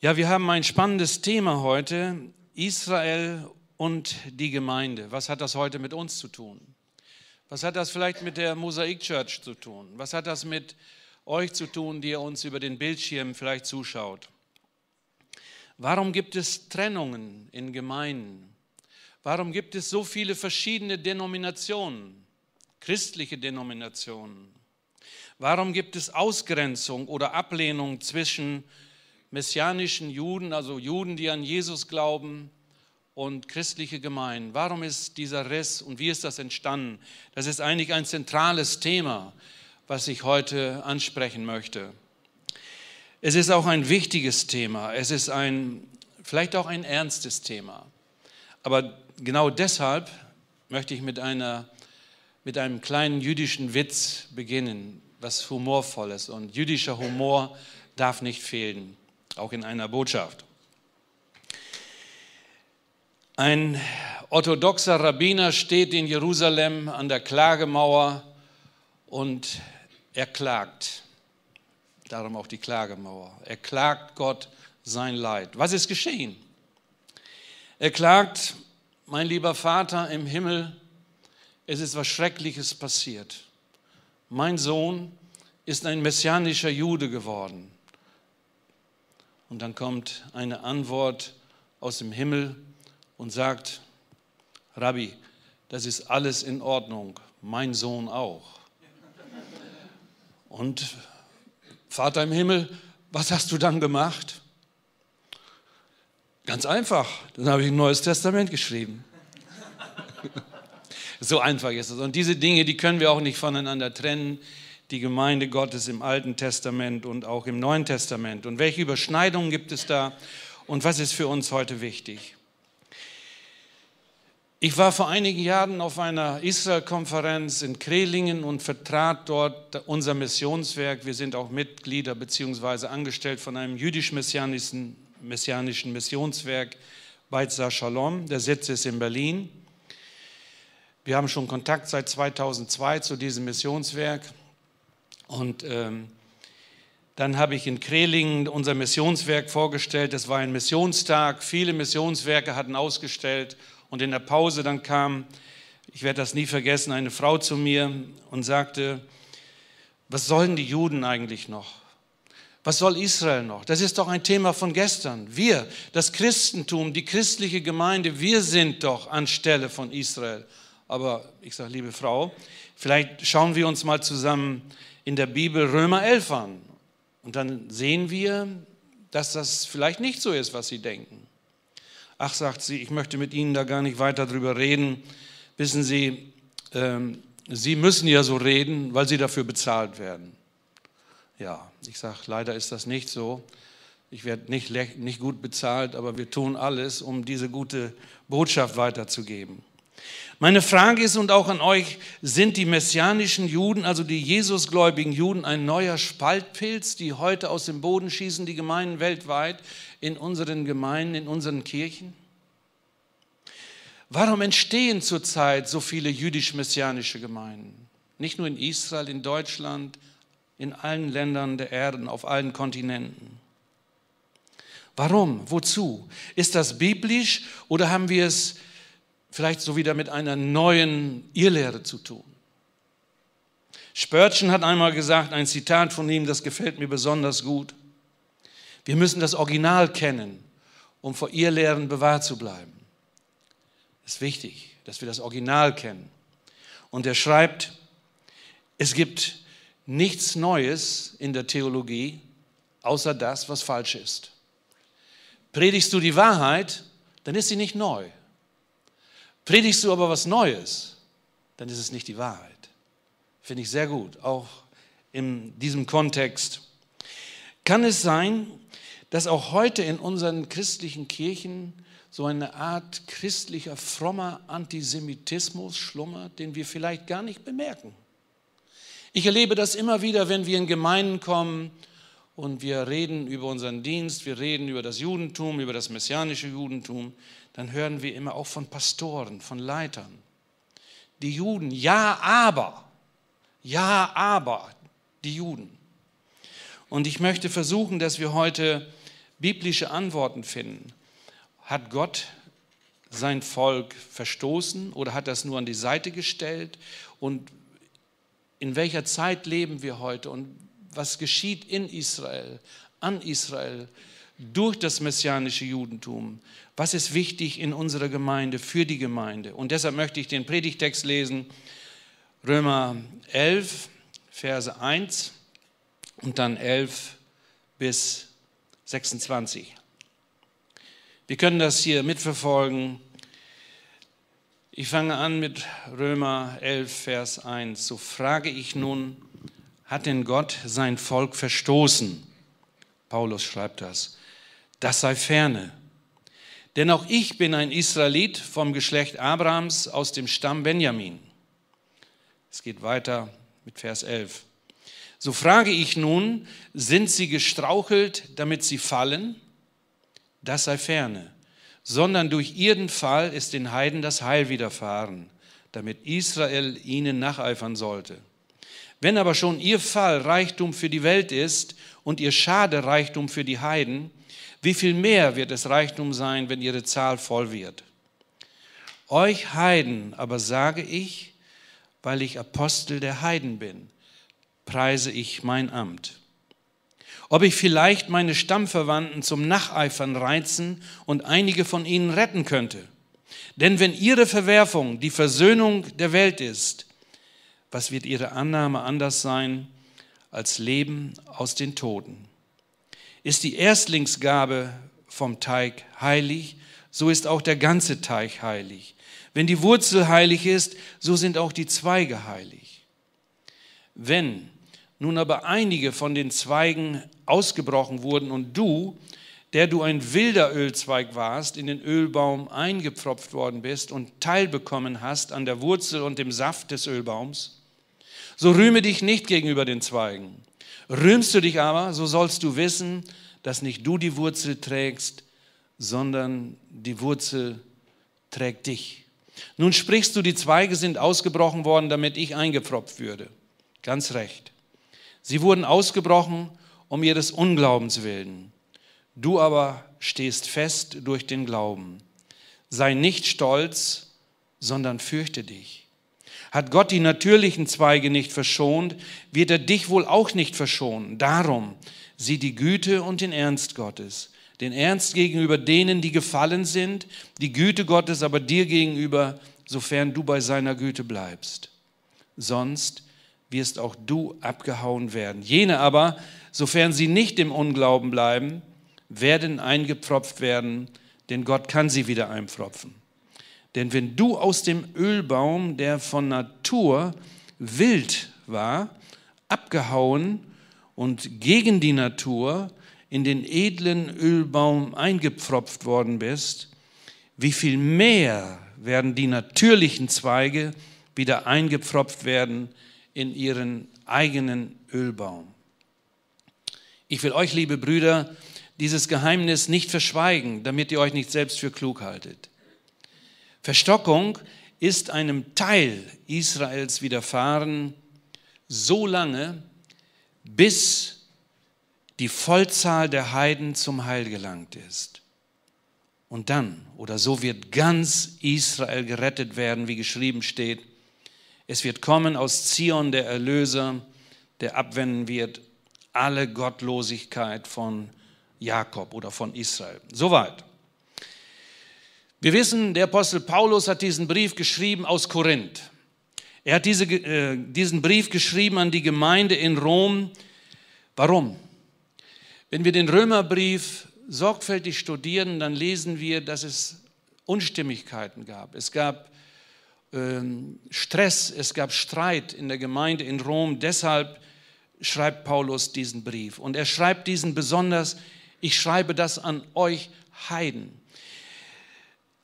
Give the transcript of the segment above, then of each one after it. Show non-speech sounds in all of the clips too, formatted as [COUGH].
Ja, wir haben ein spannendes Thema heute, Israel und die Gemeinde. Was hat das heute mit uns zu tun? Was hat das vielleicht mit der Mosaik Church zu tun? Was hat das mit euch zu tun, die ihr uns über den Bildschirm vielleicht zuschaut? Warum gibt es Trennungen in Gemeinden? Warum gibt es so viele verschiedene Denominationen, christliche Denominationen? Warum gibt es Ausgrenzung oder Ablehnung zwischen messianischen Juden, also Juden, die an Jesus glauben, und christliche Gemeinden. Warum ist dieser Riss und wie ist das entstanden? Das ist eigentlich ein zentrales Thema, was ich heute ansprechen möchte. Es ist auch ein wichtiges Thema. Es ist ein, vielleicht auch ein ernstes Thema. Aber genau deshalb möchte ich mit, einer, mit einem kleinen jüdischen Witz beginnen, was humorvolles. Und jüdischer Humor darf nicht fehlen auch in einer Botschaft. Ein orthodoxer Rabbiner steht in Jerusalem an der Klagemauer und er klagt. Darum auch die Klagemauer. Er klagt Gott sein Leid. Was ist geschehen? Er klagt, mein lieber Vater im Himmel, es ist was Schreckliches passiert. Mein Sohn ist ein messianischer Jude geworden. Und dann kommt eine Antwort aus dem Himmel und sagt, Rabbi, das ist alles in Ordnung, mein Sohn auch. Und Vater im Himmel, was hast du dann gemacht? Ganz einfach, dann habe ich ein neues Testament geschrieben. [LAUGHS] so einfach ist es. Und diese Dinge, die können wir auch nicht voneinander trennen die Gemeinde Gottes im Alten Testament und auch im Neuen Testament? Und welche Überschneidungen gibt es da? Und was ist für uns heute wichtig? Ich war vor einigen Jahren auf einer Israel-Konferenz in Krelingen und vertrat dort unser Missionswerk. Wir sind auch Mitglieder bzw. angestellt von einem jüdisch-messianischen messianischen Missionswerk Beitzah Shalom. Der Sitz ist in Berlin. Wir haben schon Kontakt seit 2002 zu diesem Missionswerk. Und ähm, dann habe ich in Krelingen unser Missionswerk vorgestellt. Es war ein Missionstag. Viele Missionswerke hatten ausgestellt. Und in der Pause dann kam, ich werde das nie vergessen, eine Frau zu mir und sagte, was sollen die Juden eigentlich noch? Was soll Israel noch? Das ist doch ein Thema von gestern. Wir, das Christentum, die christliche Gemeinde, wir sind doch anstelle von Israel. Aber ich sage, liebe Frau, vielleicht schauen wir uns mal zusammen in der Bibel Römer 11 an. Und dann sehen wir, dass das vielleicht nicht so ist, was sie denken. Ach, sagt sie, ich möchte mit Ihnen da gar nicht weiter drüber reden. Wissen Sie, ähm, Sie müssen ja so reden, weil Sie dafür bezahlt werden. Ja, ich sage, leider ist das nicht so. Ich werde nicht, nicht gut bezahlt, aber wir tun alles, um diese gute Botschaft weiterzugeben. Meine Frage ist und auch an euch, sind die messianischen Juden, also die Jesusgläubigen Juden, ein neuer Spaltpilz, die heute aus dem Boden schießen, die Gemeinden weltweit, in unseren Gemeinden, in unseren Kirchen? Warum entstehen zurzeit so viele jüdisch-messianische Gemeinden? Nicht nur in Israel, in Deutschland, in allen Ländern der Erde, auf allen Kontinenten. Warum? Wozu? Ist das biblisch oder haben wir es vielleicht so wieder mit einer neuen Irrlehre zu tun. Spörtchen hat einmal gesagt, ein Zitat von ihm, das gefällt mir besonders gut. Wir müssen das Original kennen, um vor Irrlehren bewahrt zu bleiben. Es ist wichtig, dass wir das Original kennen. Und er schreibt, es gibt nichts Neues in der Theologie, außer das, was falsch ist. Predigst du die Wahrheit, dann ist sie nicht neu. Predigst du aber was Neues, dann ist es nicht die Wahrheit. Finde ich sehr gut, auch in diesem Kontext. Kann es sein, dass auch heute in unseren christlichen Kirchen so eine Art christlicher, frommer Antisemitismus schlummert, den wir vielleicht gar nicht bemerken? Ich erlebe das immer wieder, wenn wir in Gemeinden kommen und wir reden über unseren Dienst, wir reden über das Judentum, über das messianische Judentum, dann hören wir immer auch von Pastoren, von Leitern. Die Juden, ja, aber, ja, aber, die Juden. Und ich möchte versuchen, dass wir heute biblische Antworten finden. Hat Gott sein Volk verstoßen oder hat das nur an die Seite gestellt? Und in welcher Zeit leben wir heute und was geschieht in Israel, an Israel durch das messianische Judentum? Was ist wichtig in unserer Gemeinde, für die Gemeinde? Und deshalb möchte ich den Predigtext lesen, Römer 11, Verse 1 und dann 11 bis 26. Wir können das hier mitverfolgen. Ich fange an mit Römer 11, Vers 1. So frage ich nun, hat denn Gott sein Volk verstoßen? Paulus schreibt das. Das sei ferne. Denn auch ich bin ein Israelit vom Geschlecht Abrahams aus dem Stamm Benjamin. Es geht weiter mit Vers 11. So frage ich nun, sind sie gestrauchelt, damit sie fallen? Das sei ferne. Sondern durch ihren Fall ist den Heiden das Heil widerfahren, damit Israel ihnen nacheifern sollte. Wenn aber schon ihr Fall Reichtum für die Welt ist und ihr Schade Reichtum für die Heiden, wie viel mehr wird es Reichtum sein, wenn ihre Zahl voll wird? Euch Heiden aber sage ich, weil ich Apostel der Heiden bin, preise ich mein Amt. Ob ich vielleicht meine Stammverwandten zum Nacheifern reizen und einige von ihnen retten könnte. Denn wenn ihre Verwerfung die Versöhnung der Welt ist, was wird ihre Annahme anders sein als Leben aus den Toten? Ist die Erstlingsgabe vom Teig heilig, so ist auch der ganze Teig heilig. Wenn die Wurzel heilig ist, so sind auch die Zweige heilig. Wenn nun aber einige von den Zweigen ausgebrochen wurden und du, der du ein wilder Ölzweig warst, in den Ölbaum eingepfropft worden bist und teilbekommen hast an der Wurzel und dem Saft des Ölbaums, so rühme dich nicht gegenüber den Zweigen. Rühmst du dich aber, so sollst du wissen, dass nicht du die Wurzel trägst, sondern die Wurzel trägt dich. Nun sprichst du, die Zweige sind ausgebrochen worden, damit ich eingepfropft würde. Ganz recht. Sie wurden ausgebrochen um ihres Unglaubens willen. Du aber stehst fest durch den Glauben. Sei nicht stolz, sondern fürchte dich. Hat Gott die natürlichen Zweige nicht verschont, wird er dich wohl auch nicht verschonen. Darum sieh die Güte und den Ernst Gottes den Ernst gegenüber denen, die gefallen sind, die Güte Gottes aber dir gegenüber, sofern du bei seiner Güte bleibst. Sonst wirst auch du abgehauen werden. Jene aber, sofern sie nicht im Unglauben bleiben, werden eingepfropft werden, denn Gott kann sie wieder einpfropfen. Denn wenn du aus dem Ölbaum, der von Natur wild war, abgehauen und gegen die Natur in den edlen Ölbaum eingepfropft worden bist, wie viel mehr werden die natürlichen Zweige wieder eingepfropft werden in ihren eigenen Ölbaum. Ich will euch, liebe Brüder, dieses Geheimnis nicht verschweigen, damit ihr euch nicht selbst für klug haltet. Verstockung ist einem Teil Israels widerfahren, so lange, bis die Vollzahl der Heiden zum Heil gelangt ist. Und dann, oder so wird ganz Israel gerettet werden, wie geschrieben steht. Es wird kommen aus Zion der Erlöser, der abwenden wird alle Gottlosigkeit von Jakob oder von Israel. Soweit. Wir wissen, der Apostel Paulus hat diesen Brief geschrieben aus Korinth. Er hat diese, äh, diesen Brief geschrieben an die Gemeinde in Rom. Warum? Wenn wir den Römerbrief sorgfältig studieren, dann lesen wir, dass es Unstimmigkeiten gab. Es gab ähm, Stress, es gab Streit in der Gemeinde in Rom. Deshalb schreibt Paulus diesen Brief. Und er schreibt diesen besonders, ich schreibe das an euch Heiden.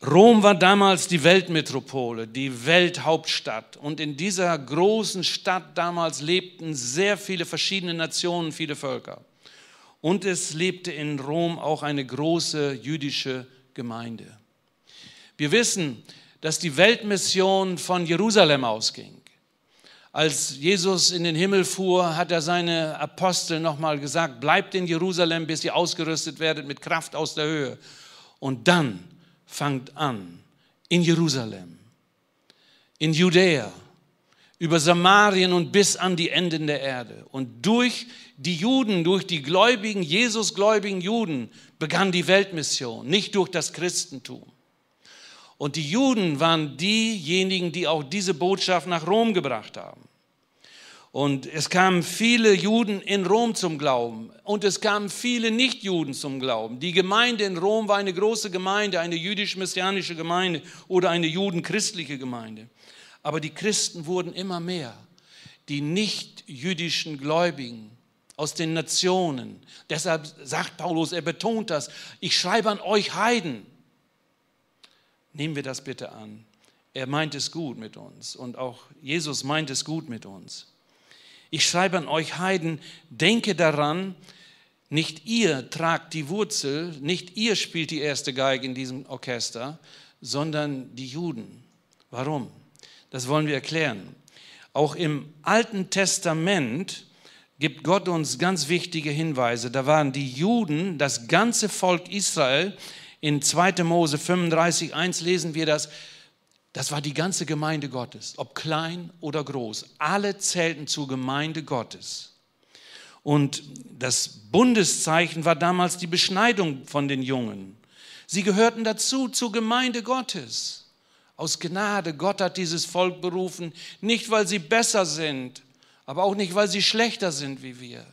Rom war damals die Weltmetropole, die Welthauptstadt. Und in dieser großen Stadt damals lebten sehr viele verschiedene Nationen, viele Völker. Und es lebte in Rom auch eine große jüdische Gemeinde. Wir wissen, dass die Weltmission von Jerusalem ausging. Als Jesus in den Himmel fuhr, hat er seine Apostel nochmal gesagt, bleibt in Jerusalem, bis ihr ausgerüstet werdet mit Kraft aus der Höhe. Und dann fangt an in Jerusalem, in Judäa, über Samarien und bis an die Enden der Erde. Und durch die Juden, durch die gläubigen, Jesusgläubigen Juden begann die Weltmission, nicht durch das Christentum. Und die Juden waren diejenigen, die auch diese Botschaft nach Rom gebracht haben. Und es kamen viele Juden in Rom zum Glauben und es kamen viele Nichtjuden zum Glauben. Die Gemeinde in Rom war eine große Gemeinde, eine jüdisch-messianische Gemeinde oder eine judenchristliche Gemeinde. Aber die Christen wurden immer mehr. Die nicht-jüdischen Gläubigen aus den Nationen. Deshalb sagt Paulus, er betont das, ich schreibe an euch Heiden. Nehmen wir das bitte an. Er meint es gut mit uns und auch Jesus meint es gut mit uns. Ich schreibe an euch Heiden, denke daran, nicht ihr tragt die Wurzel, nicht ihr spielt die erste Geige in diesem Orchester, sondern die Juden. Warum? Das wollen wir erklären. Auch im Alten Testament gibt Gott uns ganz wichtige Hinweise. Da waren die Juden, das ganze Volk Israel. In 2. Mose 35, 1 lesen wir das. Das war die ganze Gemeinde Gottes, ob klein oder groß. Alle zählten zur Gemeinde Gottes. Und das Bundeszeichen war damals die Beschneidung von den Jungen. Sie gehörten dazu, zur Gemeinde Gottes. Aus Gnade, Gott hat dieses Volk berufen, nicht weil sie besser sind, aber auch nicht weil sie schlechter sind wie wir.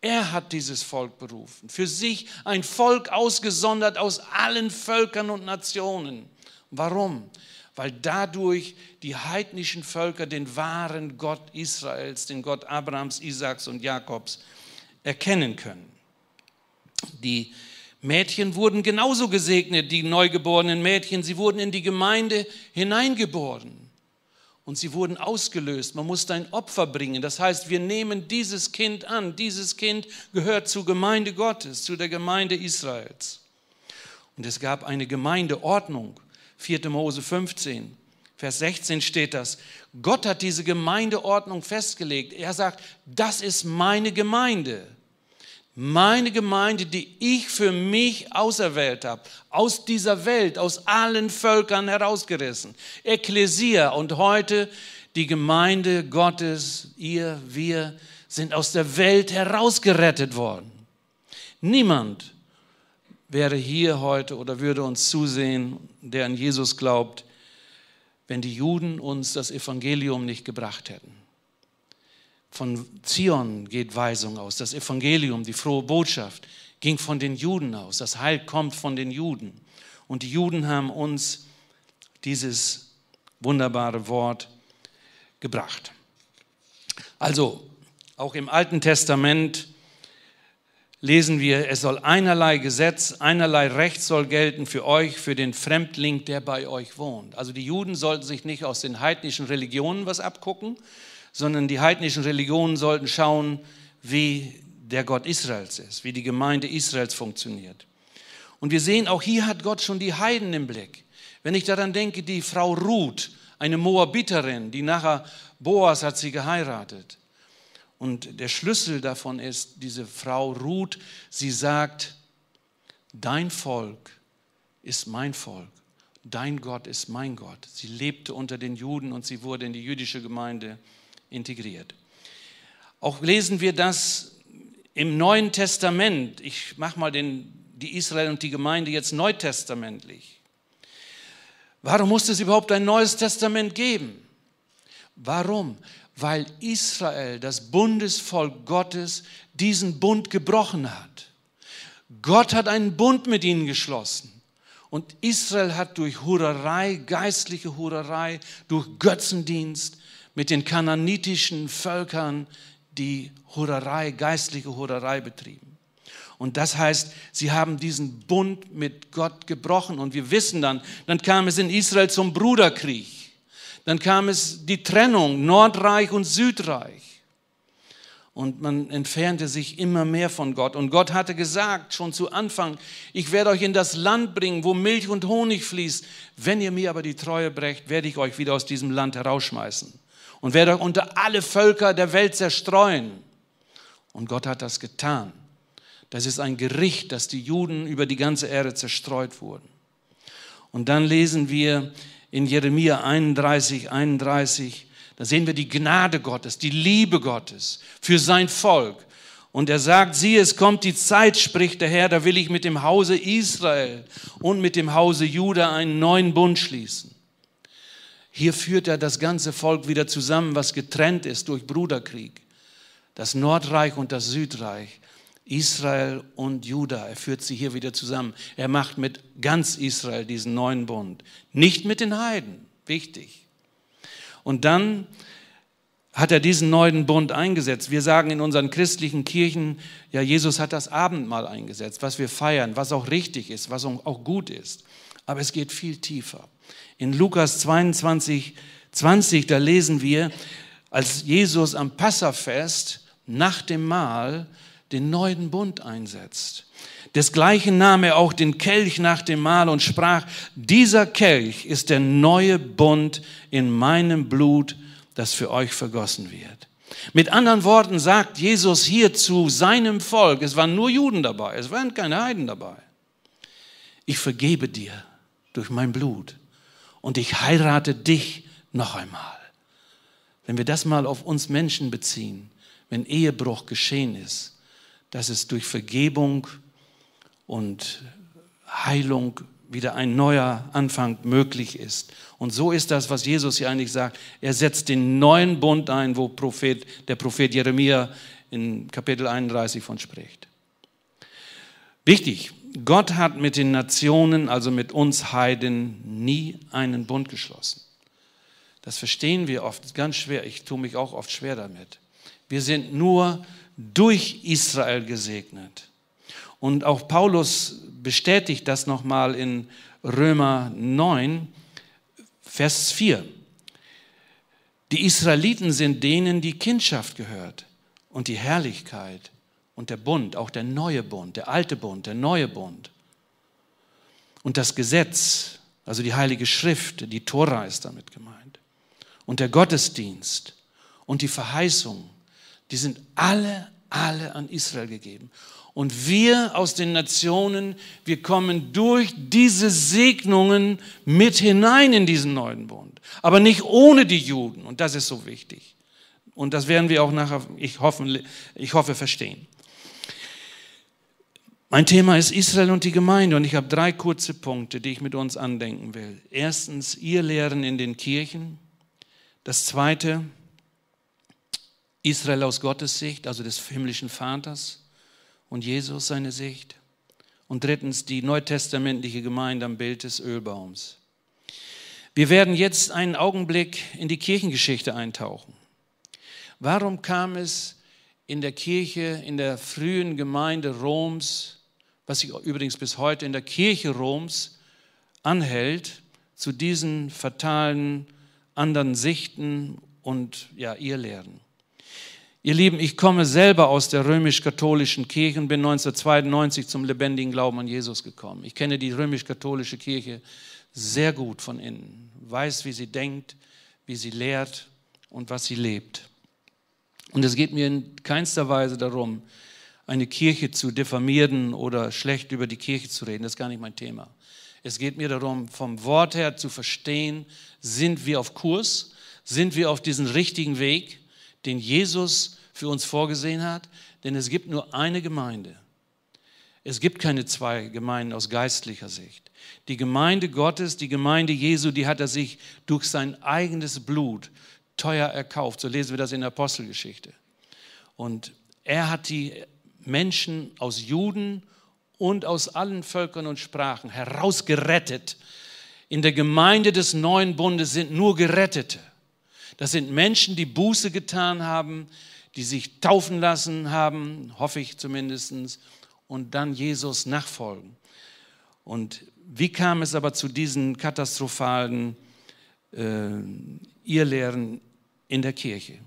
Er hat dieses Volk berufen, für sich ein Volk ausgesondert aus allen Völkern und Nationen. Warum? Weil dadurch die heidnischen Völker den wahren Gott Israels, den Gott Abrahams, Isaaks und Jakobs erkennen können. Die Mädchen wurden genauso gesegnet, die neugeborenen Mädchen. Sie wurden in die Gemeinde hineingeboren und sie wurden ausgelöst. Man musste ein Opfer bringen. Das heißt, wir nehmen dieses Kind an. Dieses Kind gehört zur Gemeinde Gottes, zu der Gemeinde Israels. Und es gab eine Gemeindeordnung. 4. Mose 15, Vers 16 steht das. Gott hat diese Gemeindeordnung festgelegt. Er sagt, das ist meine Gemeinde. Meine Gemeinde, die ich für mich auserwählt habe, aus dieser Welt, aus allen Völkern herausgerissen. Ekklesia und heute die Gemeinde Gottes, ihr, wir sind aus der Welt herausgerettet worden. Niemand wäre hier heute oder würde uns zusehen, der an Jesus glaubt, wenn die Juden uns das Evangelium nicht gebracht hätten. Von Zion geht Weisung aus. Das Evangelium, die frohe Botschaft, ging von den Juden aus. Das Heil kommt von den Juden. Und die Juden haben uns dieses wunderbare Wort gebracht. Also, auch im Alten Testament lesen wir, es soll einerlei Gesetz, einerlei Recht soll gelten für euch, für den Fremdling, der bei euch wohnt. Also die Juden sollten sich nicht aus den heidnischen Religionen was abgucken, sondern die heidnischen Religionen sollten schauen, wie der Gott Israels ist, wie die Gemeinde Israels funktioniert. Und wir sehen, auch hier hat Gott schon die Heiden im Blick. Wenn ich daran denke, die Frau Ruth, eine Moabiterin, die nachher Boas hat sie geheiratet. Und der Schlüssel davon ist, diese Frau Ruth, sie sagt, dein Volk ist mein Volk, dein Gott ist mein Gott. Sie lebte unter den Juden und sie wurde in die jüdische Gemeinde integriert. Auch lesen wir das im Neuen Testament. Ich mache mal den, die Israel und die Gemeinde jetzt neutestamentlich. Warum musste es überhaupt ein neues Testament geben? Warum? Weil Israel, das Bundesvolk Gottes, diesen Bund gebrochen hat. Gott hat einen Bund mit ihnen geschlossen. Und Israel hat durch Hurerei, geistliche Hurerei, durch Götzendienst mit den kananitischen Völkern die Hurerei, geistliche Hurerei betrieben. Und das heißt, sie haben diesen Bund mit Gott gebrochen. Und wir wissen dann, dann kam es in Israel zum Bruderkrieg. Dann kam es die Trennung, Nordreich und Südreich. Und man entfernte sich immer mehr von Gott. Und Gott hatte gesagt, schon zu Anfang, ich werde euch in das Land bringen, wo Milch und Honig fließt. Wenn ihr mir aber die Treue brecht, werde ich euch wieder aus diesem Land herausschmeißen. und werde unter alle Völker der Welt zerstreuen. Und Gott hat das getan. Das ist ein Gericht, dass die Juden über die ganze Erde zerstreut wurden. Und dann lesen wir in Jeremia 31, 31, da sehen wir die Gnade Gottes, die Liebe Gottes für sein Volk. Und er sagt, siehe, es kommt die Zeit, spricht der Herr, da will ich mit dem Hause Israel und mit dem Hause Juda einen neuen Bund schließen. Hier führt er das ganze Volk wieder zusammen, was getrennt ist durch Bruderkrieg. Das Nordreich und das Südreich. Israel und Juda. Er führt sie hier wieder zusammen. Er macht mit ganz Israel diesen neuen Bund. Nicht mit den Heiden. Wichtig. Und dann hat er diesen neuen Bund eingesetzt. Wir sagen in unseren christlichen Kirchen, ja, Jesus hat das Abendmahl eingesetzt, was wir feiern, was auch richtig ist, was auch gut ist. Aber es geht viel tiefer. In Lukas 22, 20, da lesen wir, als Jesus am Passafest nach dem Mahl den neuen Bund einsetzt. Desgleichen nahm er auch den Kelch nach dem Mahl und sprach, dieser Kelch ist der neue Bund in meinem Blut, das für euch vergossen wird. Mit anderen Worten sagt Jesus hier zu seinem Volk, es waren nur Juden dabei, es waren keine Heiden dabei. Ich vergebe dir durch mein Blut und ich heirate dich noch einmal. Wenn wir das mal auf uns Menschen beziehen, wenn Ehebruch geschehen ist, dass es durch Vergebung und Heilung wieder ein neuer Anfang möglich ist. Und so ist das, was Jesus hier eigentlich sagt. Er setzt den neuen Bund ein, wo Prophet, der Prophet Jeremia in Kapitel 31 von spricht. Wichtig, Gott hat mit den Nationen, also mit uns Heiden, nie einen Bund geschlossen. Das verstehen wir oft ganz schwer. Ich tue mich auch oft schwer damit. Wir sind nur durch Israel gesegnet. Und auch Paulus bestätigt das nochmal in Römer 9, Vers 4. Die Israeliten sind denen, die Kindschaft gehört und die Herrlichkeit und der Bund, auch der neue Bund, der alte Bund, der neue Bund. Und das Gesetz, also die Heilige Schrift, die Tora ist damit gemeint. Und der Gottesdienst und die Verheißung, die sind alle, alle an Israel gegeben. Und wir aus den Nationen, wir kommen durch diese Segnungen mit hinein in diesen neuen Bund. Aber nicht ohne die Juden. Und das ist so wichtig. Und das werden wir auch nachher, ich hoffe, ich hoffe verstehen. Mein Thema ist Israel und die Gemeinde und ich habe drei kurze Punkte, die ich mit uns andenken will. Erstens, ihr Lehren in den Kirchen. Das zweite, Israel aus Gottes Sicht, also des himmlischen Vaters und Jesus seine Sicht. Und drittens die neutestamentliche Gemeinde am Bild des Ölbaums. Wir werden jetzt einen Augenblick in die Kirchengeschichte eintauchen. Warum kam es in der Kirche, in der frühen Gemeinde Roms, was sich übrigens bis heute in der Kirche Roms anhält, zu diesen fatalen anderen Sichten und ja, ihr Lehren? Ihr Lieben, ich komme selber aus der römisch-katholischen Kirche und bin 1992 zum lebendigen Glauben an Jesus gekommen. Ich kenne die römisch-katholische Kirche sehr gut von innen, weiß, wie sie denkt, wie sie lehrt und was sie lebt. Und es geht mir in keinster Weise darum, eine Kirche zu diffamieren oder schlecht über die Kirche zu reden. Das ist gar nicht mein Thema. Es geht mir darum, vom Wort her zu verstehen, sind wir auf Kurs, sind wir auf diesem richtigen Weg, den Jesus für uns vorgesehen hat, denn es gibt nur eine Gemeinde. Es gibt keine zwei Gemeinden aus geistlicher Sicht. Die Gemeinde Gottes, die Gemeinde Jesu, die hat er sich durch sein eigenes Blut teuer erkauft. So lesen wir das in der Apostelgeschichte. Und er hat die Menschen aus Juden und aus allen Völkern und Sprachen herausgerettet. In der Gemeinde des neuen Bundes sind nur Gerettete. Das sind Menschen, die Buße getan haben, die sich taufen lassen haben, hoffe ich zumindest, und dann Jesus nachfolgen. Und wie kam es aber zu diesen katastrophalen äh, Irrlehren in der Kirche?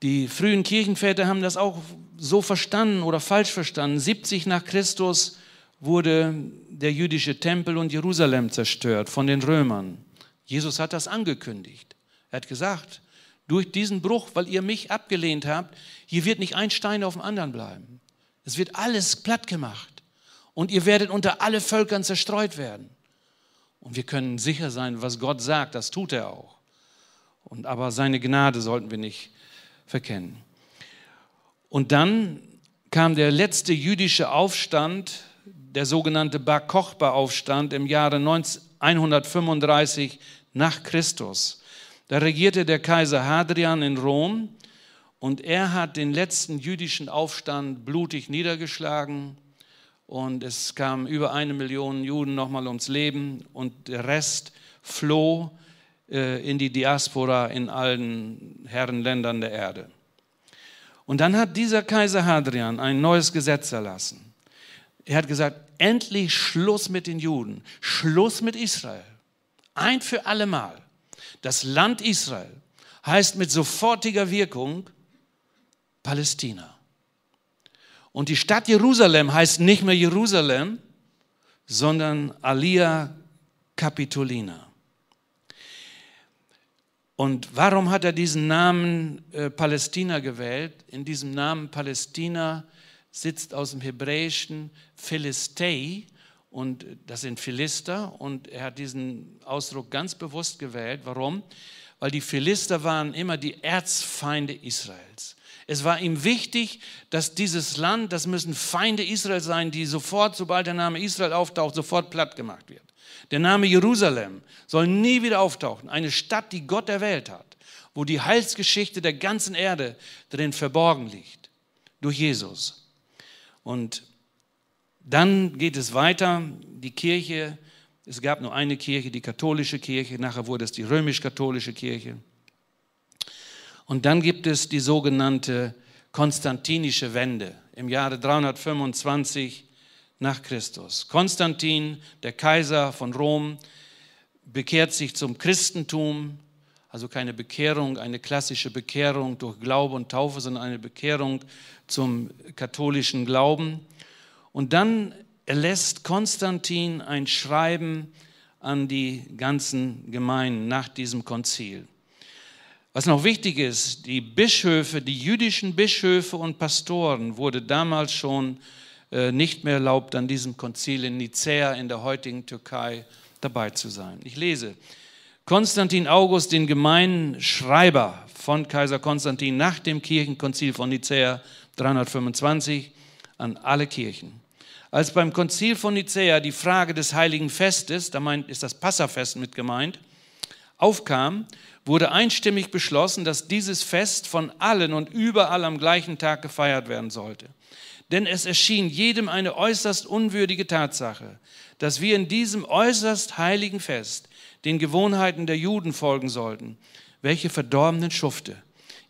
Die frühen Kirchenväter haben das auch so verstanden oder falsch verstanden. 70 nach Christus wurde der jüdische Tempel und Jerusalem zerstört von den Römern. Jesus hat das angekündigt. Er hat gesagt, durch diesen Bruch, weil ihr mich abgelehnt habt, hier wird nicht ein Stein auf dem anderen bleiben. Es wird alles platt gemacht. Und ihr werdet unter alle Völkern zerstreut werden. Und wir können sicher sein, was Gott sagt, das tut er auch. Und aber seine Gnade sollten wir nicht verkennen. Und dann kam der letzte jüdische Aufstand, der sogenannte Bar Kochba-Aufstand im Jahre 135 nach Christus. Da regierte der Kaiser Hadrian in Rom und er hat den letzten jüdischen Aufstand blutig niedergeschlagen und es kamen über eine Million Juden nochmal ums Leben und der Rest floh äh, in die Diaspora in allen Herrenländern der Erde. Und dann hat dieser Kaiser Hadrian ein neues Gesetz erlassen. Er hat gesagt, endlich Schluss mit den Juden, Schluss mit Israel. Ein für allemal. Das Land Israel heißt mit sofortiger Wirkung Palästina. Und die Stadt Jerusalem heißt nicht mehr Jerusalem, sondern Alia Capitolina. Und warum hat er diesen Namen äh, Palästina gewählt? In diesem Namen Palästina sitzt aus dem Hebräischen Philistei und das sind Philister und er hat diesen Ausdruck ganz bewusst gewählt. Warum? Weil die Philister waren immer die Erzfeinde Israels. Es war ihm wichtig, dass dieses Land, das müssen Feinde Israels sein, die sofort, sobald der Name Israel auftaucht, sofort platt gemacht wird. Der Name Jerusalem soll nie wieder auftauchen. Eine Stadt, die Gott erwählt hat, wo die Heilsgeschichte der ganzen Erde drin verborgen liegt, durch Jesus. Und dann geht es weiter, die Kirche, es gab nur eine Kirche, die katholische Kirche, nachher wurde es die römisch-katholische Kirche. Und dann gibt es die sogenannte konstantinische Wende im Jahre 325 nach Christus. Konstantin, der Kaiser von Rom, bekehrt sich zum Christentum, also keine Bekehrung, eine klassische Bekehrung durch Glaube und Taufe, sondern eine Bekehrung zum katholischen Glauben. Und dann erlässt Konstantin ein Schreiben an die ganzen Gemeinden nach diesem Konzil. Was noch wichtig ist, die Bischöfe, die jüdischen Bischöfe und Pastoren wurde damals schon äh, nicht mehr erlaubt, an diesem Konzil in Nicäa in der heutigen Türkei dabei zu sein. Ich lese Konstantin August, den gemeinen Schreiber von Kaiser Konstantin nach dem Kirchenkonzil von Nicäa 325 an alle Kirchen. Als beim Konzil von Nicäa die Frage des heiligen Festes, da ist das Passafest mit gemeint, aufkam, wurde einstimmig beschlossen, dass dieses Fest von allen und überall am gleichen Tag gefeiert werden sollte. Denn es erschien jedem eine äußerst unwürdige Tatsache, dass wir in diesem äußerst heiligen Fest den Gewohnheiten der Juden folgen sollten, welche verdorbenen Schufte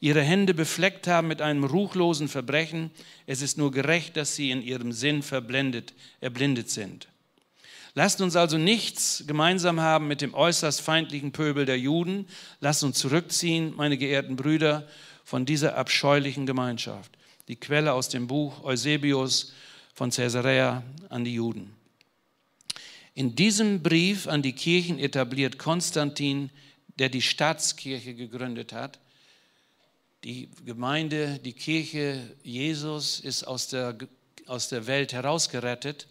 ihre Hände befleckt haben mit einem ruchlosen Verbrechen. Es ist nur gerecht, dass sie in ihrem Sinn verblendet, erblindet sind. Lasst uns also nichts gemeinsam haben mit dem äußerst feindlichen Pöbel der Juden. Lasst uns zurückziehen, meine geehrten Brüder, von dieser abscheulichen Gemeinschaft die Quelle aus dem Buch Eusebius von Caesarea an die Juden. In diesem Brief an die Kirchen etabliert Konstantin, der die Staatskirche gegründet hat, die Gemeinde, die Kirche Jesus ist aus der, aus der Welt herausgerettet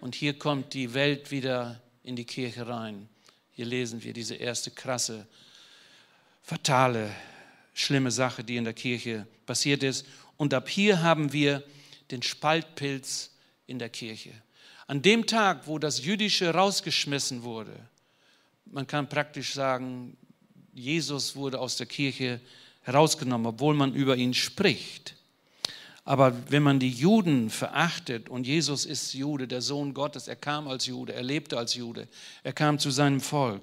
und hier kommt die Welt wieder in die Kirche rein. Hier lesen wir diese erste krasse, fatale, schlimme Sache, die in der Kirche passiert ist. Und ab hier haben wir den Spaltpilz in der Kirche. An dem Tag, wo das Jüdische rausgeschmissen wurde, man kann praktisch sagen, Jesus wurde aus der Kirche herausgenommen, obwohl man über ihn spricht. Aber wenn man die Juden verachtet, und Jesus ist Jude, der Sohn Gottes, er kam als Jude, er lebte als Jude, er kam zu seinem Volk.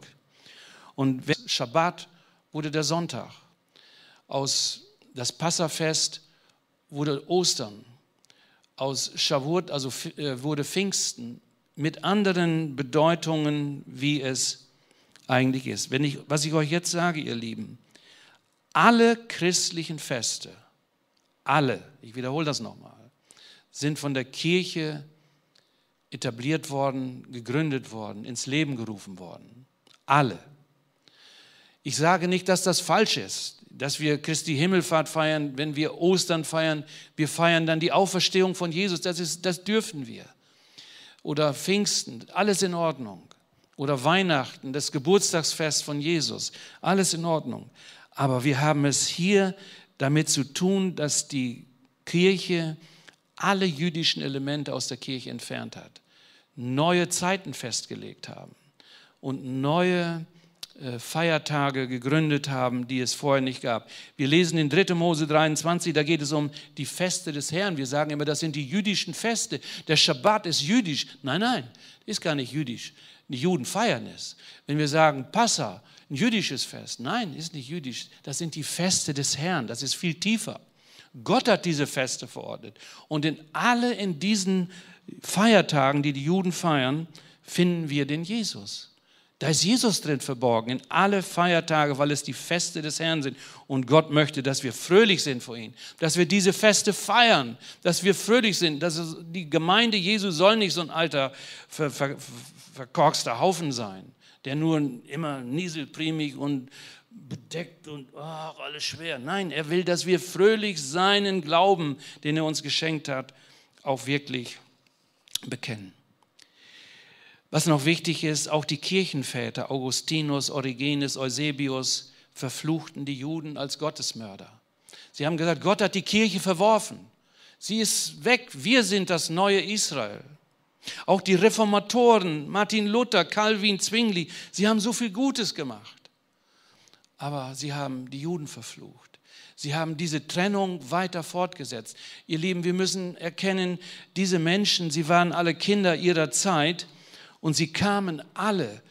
Und Schabbat wurde der Sonntag. Aus das Passafest wurde Ostern, aus Shavuot, also äh, wurde Pfingsten mit anderen Bedeutungen, wie es eigentlich ist. Wenn ich, was ich euch jetzt sage, ihr Lieben, alle christlichen Feste, alle, ich wiederhole das nochmal, sind von der Kirche etabliert worden, gegründet worden, ins Leben gerufen worden. Alle. Ich sage nicht, dass das falsch ist, dass wir Christi Himmelfahrt feiern, wenn wir Ostern feiern. Wir feiern dann die Auferstehung von Jesus. Das, ist, das dürfen wir. Oder Pfingsten, alles in Ordnung. Oder Weihnachten, das Geburtstagsfest von Jesus, alles in Ordnung. Aber wir haben es hier damit zu tun, dass die Kirche alle jüdischen Elemente aus der Kirche entfernt hat, neue Zeiten festgelegt haben und neue äh, Feiertage gegründet haben, die es vorher nicht gab. Wir lesen in 3. Mose 23, da geht es um die Feste des Herrn. Wir sagen immer, das sind die jüdischen Feste. Der Schabbat ist jüdisch. Nein, nein, ist gar nicht jüdisch. Die Juden feiern es. Wenn wir sagen Passa, ein jüdisches Fest, nein, ist nicht jüdisch. Das sind die Feste des Herrn. Das ist viel tiefer. Gott hat diese Feste verordnet. Und in alle in diesen Feiertagen, die die Juden feiern, finden wir den Jesus. Da ist Jesus drin verborgen, in alle Feiertage, weil es die Feste des Herrn sind. Und Gott möchte, dass wir fröhlich sind vor ihm, dass wir diese Feste feiern, dass wir fröhlich sind. Dass die Gemeinde Jesu soll nicht so ein alter, ver, ver, verkorkster Haufen sein, der nur immer nieselprimig und bedeckt und ach, alles schwer. Nein, er will, dass wir fröhlich seinen Glauben, den er uns geschenkt hat, auch wirklich bekennen. Was noch wichtig ist, auch die Kirchenväter, Augustinus, Origenes, Eusebius, verfluchten die Juden als Gottesmörder. Sie haben gesagt, Gott hat die Kirche verworfen. Sie ist weg. Wir sind das neue Israel. Auch die Reformatoren, Martin Luther, Calvin, Zwingli, sie haben so viel Gutes gemacht. Aber sie haben die Juden verflucht. Sie haben diese Trennung weiter fortgesetzt. Ihr Lieben, wir müssen erkennen, diese Menschen, sie waren alle Kinder ihrer Zeit und sie kamen alle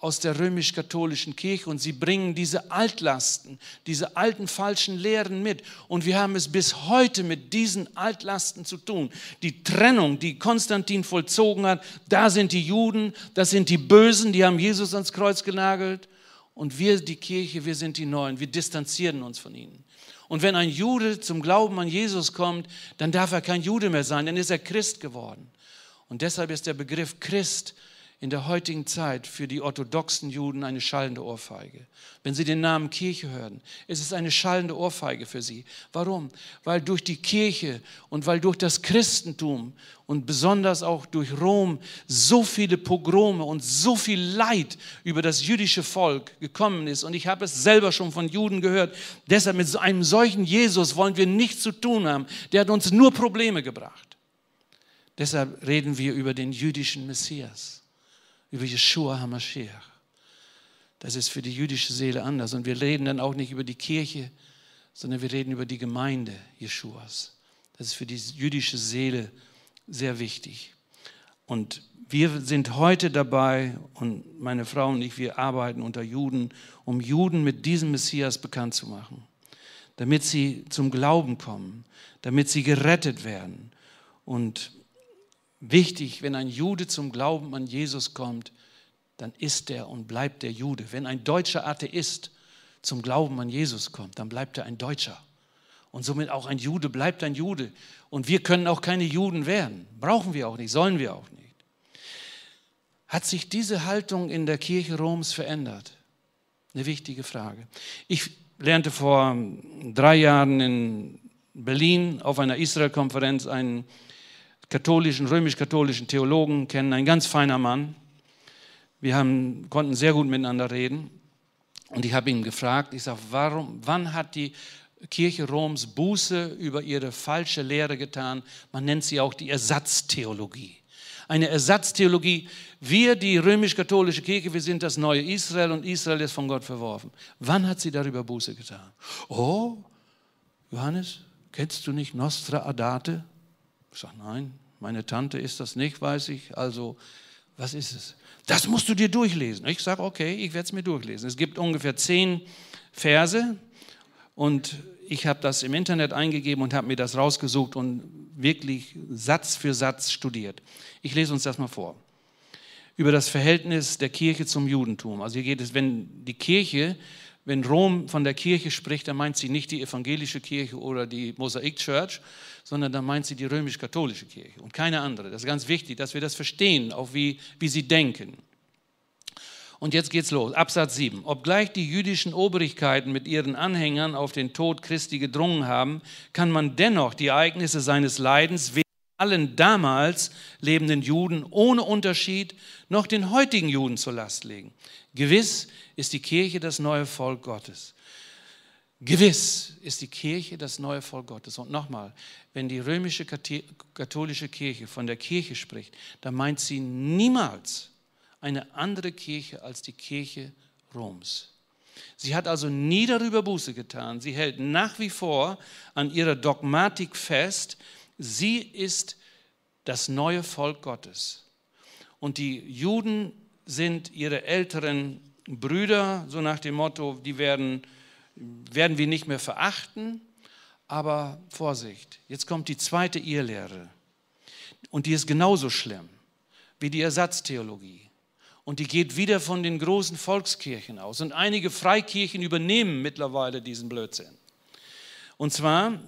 aus der römisch-katholischen Kirche und sie bringen diese Altlasten, diese alten falschen Lehren mit. Und wir haben es bis heute mit diesen Altlasten zu tun. Die Trennung, die Konstantin vollzogen hat, da sind die Juden, das sind die Bösen, die haben Jesus ans Kreuz genagelt. Und wir, die Kirche, wir sind die Neuen, wir distanzieren uns von ihnen. Und wenn ein Jude zum Glauben an Jesus kommt, dann darf er kein Jude mehr sein, dann ist er Christ geworden. Und deshalb ist der Begriff Christ in der heutigen Zeit für die orthodoxen Juden eine schallende Ohrfeige. Wenn sie den Namen Kirche hören, ist es eine schallende Ohrfeige für sie. Warum? Weil durch die Kirche und weil durch das Christentum und besonders auch durch Rom so viele Pogrome und so viel Leid über das jüdische Volk gekommen ist. Und ich habe es selber schon von Juden gehört. Deshalb mit einem solchen Jesus wollen wir nichts zu tun haben. Der hat uns nur Probleme gebracht. Deshalb reden wir über den jüdischen Messias über Yeshua HaMashiach. Das ist für die jüdische Seele anders. Und wir reden dann auch nicht über die Kirche, sondern wir reden über die Gemeinde Jeschuas. Das ist für die jüdische Seele sehr wichtig. Und wir sind heute dabei, und meine Frau und ich, wir arbeiten unter Juden, um Juden mit diesem Messias bekannt zu machen, damit sie zum Glauben kommen, damit sie gerettet werden. Und Wichtig, wenn ein Jude zum Glauben an Jesus kommt, dann ist er und bleibt der Jude. Wenn ein deutscher Atheist zum Glauben an Jesus kommt, dann bleibt er ein Deutscher. Und somit auch ein Jude bleibt ein Jude. Und wir können auch keine Juden werden. Brauchen wir auch nicht, sollen wir auch nicht. Hat sich diese Haltung in der Kirche Roms verändert? Eine wichtige Frage. Ich lernte vor drei Jahren in Berlin auf einer Israel-Konferenz einen katholischen, römisch-katholischen Theologen kennen, ein ganz feiner Mann. Wir haben, konnten sehr gut miteinander reden. Und ich habe ihn gefragt, ich sage, warum, wann hat die Kirche Roms Buße über ihre falsche Lehre getan? Man nennt sie auch die Ersatztheologie. Eine Ersatztheologie. Wir, die römisch-katholische Kirche, wir sind das neue Israel und Israel ist von Gott verworfen. Wann hat sie darüber Buße getan? Oh, Johannes, kennst du nicht Nostra Adate? Ich sage, nein, meine Tante ist das nicht, weiß ich. Also, was ist es? Das musst du dir durchlesen. Ich sage, okay, ich werde es mir durchlesen. Es gibt ungefähr zehn Verse und ich habe das im Internet eingegeben und habe mir das rausgesucht und wirklich Satz für Satz studiert. Ich lese uns das mal vor. Über das Verhältnis der Kirche zum Judentum. Also hier geht es, wenn die Kirche wenn Rom von der Kirche spricht, dann meint sie nicht die evangelische Kirche oder die Mosaik Church, sondern dann meint sie die römisch-katholische Kirche und keine andere. Das ist ganz wichtig, dass wir das verstehen, auch wie, wie sie denken. Und jetzt geht's los. Absatz 7. Obgleich die jüdischen Obrigkeiten mit ihren Anhängern auf den Tod Christi gedrungen haben, kann man dennoch die Ereignisse seines Leidens weder allen damals lebenden Juden ohne Unterschied noch den heutigen Juden zur Last legen. Gewiss ist die Kirche das neue Volk Gottes. Gewiss ist die Kirche das neue Volk Gottes. Und nochmal, wenn die römische katholische Kirche von der Kirche spricht, dann meint sie niemals eine andere Kirche als die Kirche Roms. Sie hat also nie darüber Buße getan. Sie hält nach wie vor an ihrer Dogmatik fest. Sie ist das neue Volk Gottes. Und die Juden sind ihre älteren Brüder, so nach dem Motto, die werden, werden wir nicht mehr verachten. Aber Vorsicht, jetzt kommt die zweite Irrlehre. Und die ist genauso schlimm wie die Ersatztheologie. Und die geht wieder von den großen Volkskirchen aus. Und einige Freikirchen übernehmen mittlerweile diesen Blödsinn. Und zwar,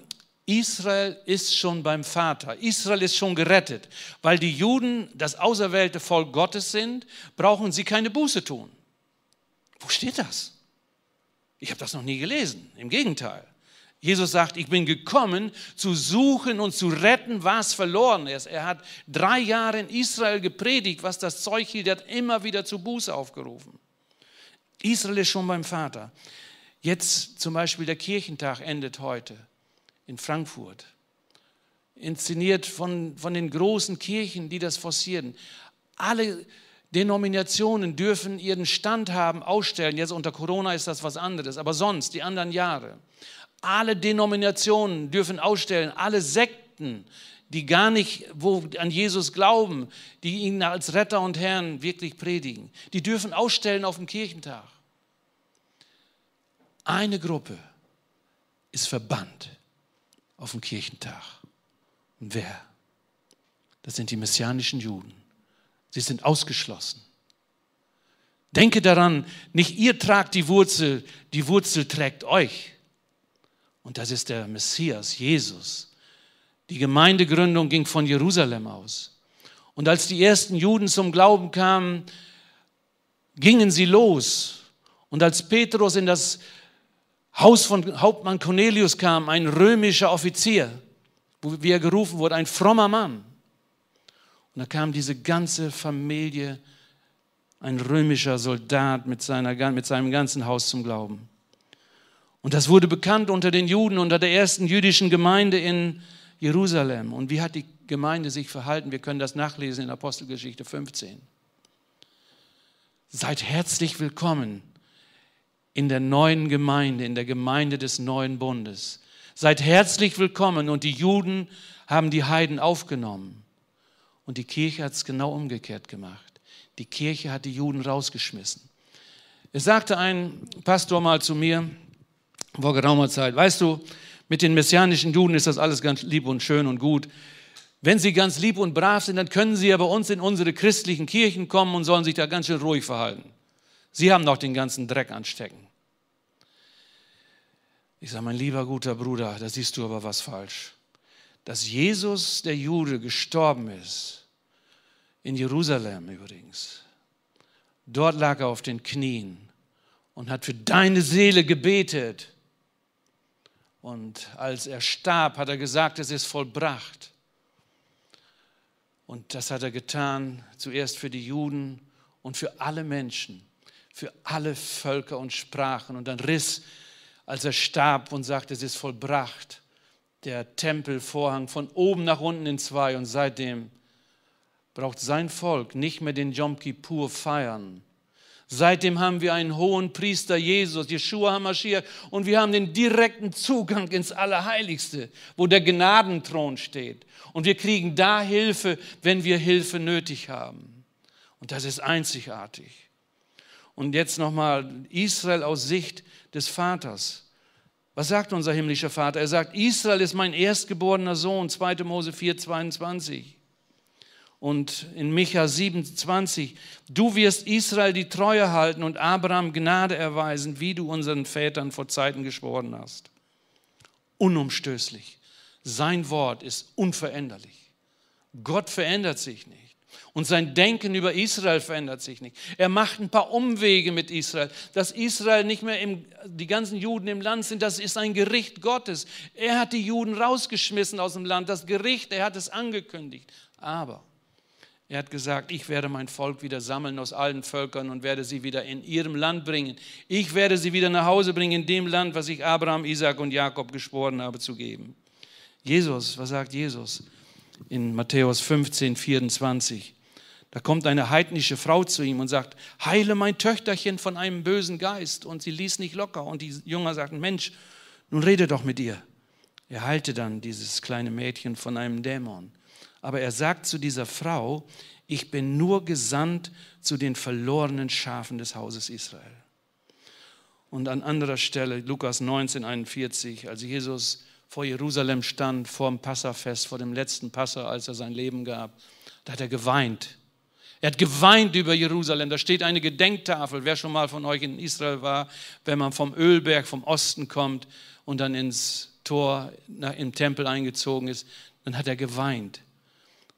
Israel ist schon beim Vater. Israel ist schon gerettet. Weil die Juden das auserwählte Volk Gottes sind, brauchen sie keine Buße tun. Wo steht das? Ich habe das noch nie gelesen. Im Gegenteil. Jesus sagt, ich bin gekommen, zu suchen und zu retten, was verloren ist. Er hat drei Jahre in Israel gepredigt, was das Zeug hielt. Er hat immer wieder zu Buße aufgerufen. Israel ist schon beim Vater. Jetzt zum Beispiel der Kirchentag endet heute in Frankfurt. Inszeniert von, von den großen Kirchen, die das forcieren. Alle Denominationen dürfen ihren Stand haben, ausstellen. Jetzt unter Corona ist das was anderes, aber sonst, die anderen Jahre. Alle Denominationen dürfen ausstellen, alle Sekten, die gar nicht wo, an Jesus glauben, die ihn als Retter und Herrn wirklich predigen, die dürfen ausstellen auf dem Kirchentag. Eine Gruppe ist verbannt auf dem Kirchentag. Und wer? Das sind die messianischen Juden. Sie sind ausgeschlossen. Denke daran, nicht ihr tragt die Wurzel, die Wurzel trägt euch. Und das ist der Messias, Jesus. Die Gemeindegründung ging von Jerusalem aus. Und als die ersten Juden zum Glauben kamen, gingen sie los. Und als Petrus in das Haus von Hauptmann Cornelius kam, ein römischer Offizier, wie er gerufen wurde, ein frommer Mann. Und da kam diese ganze Familie, ein römischer Soldat mit, seiner, mit seinem ganzen Haus zum Glauben. Und das wurde bekannt unter den Juden, unter der ersten jüdischen Gemeinde in Jerusalem. Und wie hat die Gemeinde sich verhalten? Wir können das nachlesen in Apostelgeschichte 15. Seid herzlich willkommen in der neuen Gemeinde, in der Gemeinde des neuen Bundes. Seid herzlich willkommen und die Juden haben die Heiden aufgenommen. Und die Kirche hat es genau umgekehrt gemacht. Die Kirche hat die Juden rausgeschmissen. Es sagte ein Pastor mal zu mir, vor geraumer Zeit. Weißt du, mit den messianischen Juden ist das alles ganz lieb und schön und gut. Wenn sie ganz lieb und brav sind, dann können sie ja bei uns in unsere christlichen Kirchen kommen und sollen sich da ganz schön ruhig verhalten. Sie haben doch den ganzen Dreck anstecken. Ich sage, mein lieber guter Bruder, da siehst du aber was falsch. Dass Jesus, der Jude, gestorben ist, in Jerusalem übrigens, dort lag er auf den Knien und hat für deine Seele gebetet und als er starb, hat er gesagt, es ist vollbracht. Und das hat er getan, zuerst für die Juden und für alle Menschen, für alle Völker und Sprachen. Und dann riss, als er starb und sagte, es ist vollbracht, der Tempelvorhang von oben nach unten in zwei. Und seitdem braucht sein Volk nicht mehr den Yom Kippur feiern, Seitdem haben wir einen hohen Priester Jesus, Yeshua HaMashiach, und wir haben den direkten Zugang ins Allerheiligste, wo der Gnadenthron steht. Und wir kriegen da Hilfe, wenn wir Hilfe nötig haben. Und das ist einzigartig. Und jetzt nochmal Israel aus Sicht des Vaters. Was sagt unser himmlischer Vater? Er sagt, Israel ist mein erstgeborener Sohn, 2. Mose 4, 22 und in Micha 27, du wirst Israel die Treue halten und Abraham Gnade erweisen, wie du unseren Vätern vor Zeiten geschworen hast. Unumstößlich. Sein Wort ist unveränderlich. Gott verändert sich nicht. Und sein Denken über Israel verändert sich nicht. Er macht ein paar Umwege mit Israel. Dass Israel nicht mehr im, die ganzen Juden im Land sind, das ist ein Gericht Gottes. Er hat die Juden rausgeschmissen aus dem Land. Das Gericht, er hat es angekündigt. Aber er hat gesagt, ich werde mein Volk wieder sammeln aus allen Völkern und werde sie wieder in ihrem Land bringen. Ich werde sie wieder nach Hause bringen in dem Land, was ich Abraham, Isaac und Jakob geschworen habe zu geben. Jesus, was sagt Jesus in Matthäus 15, 24? Da kommt eine heidnische Frau zu ihm und sagt, heile mein Töchterchen von einem bösen Geist. Und sie ließ nicht locker. Und die Jünger sagten, Mensch, nun rede doch mit ihr. Er heilte dann dieses kleine Mädchen von einem Dämon. Aber er sagt zu dieser Frau, ich bin nur gesandt zu den verlorenen Schafen des Hauses Israel. Und an anderer Stelle, Lukas 19, 41, als Jesus vor Jerusalem stand, vor dem Passafest, vor dem letzten Passa, als er sein Leben gab, da hat er geweint er hat geweint über Jerusalem. Da steht eine Gedenktafel. Wer schon mal von euch in Israel war, wenn man vom Ölberg, vom Osten kommt und dann ins Tor im Tempel eingezogen ist, dann hat er geweint.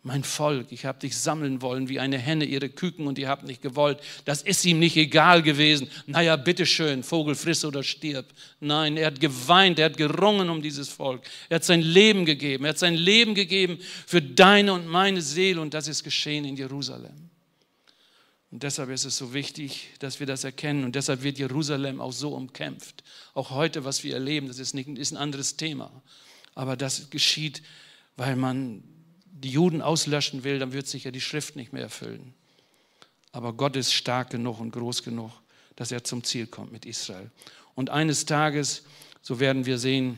Mein Volk, ich habe dich sammeln wollen wie eine Henne ihre Küken und ihr habt nicht gewollt. Das ist ihm nicht egal gewesen. Naja, bitteschön, Vogel friss oder stirb. Nein, er hat geweint, er hat gerungen um dieses Volk. Er hat sein Leben gegeben. Er hat sein Leben gegeben für deine und meine Seele und das ist geschehen in Jerusalem. Und deshalb ist es so wichtig, dass wir das erkennen. Und deshalb wird Jerusalem auch so umkämpft. Auch heute, was wir erleben, das ist, nicht, ist ein anderes Thema. Aber das geschieht, weil man die Juden auslöschen will, dann wird sich ja die Schrift nicht mehr erfüllen. Aber Gott ist stark genug und groß genug, dass er zum Ziel kommt mit Israel. Und eines Tages, so werden wir sehen,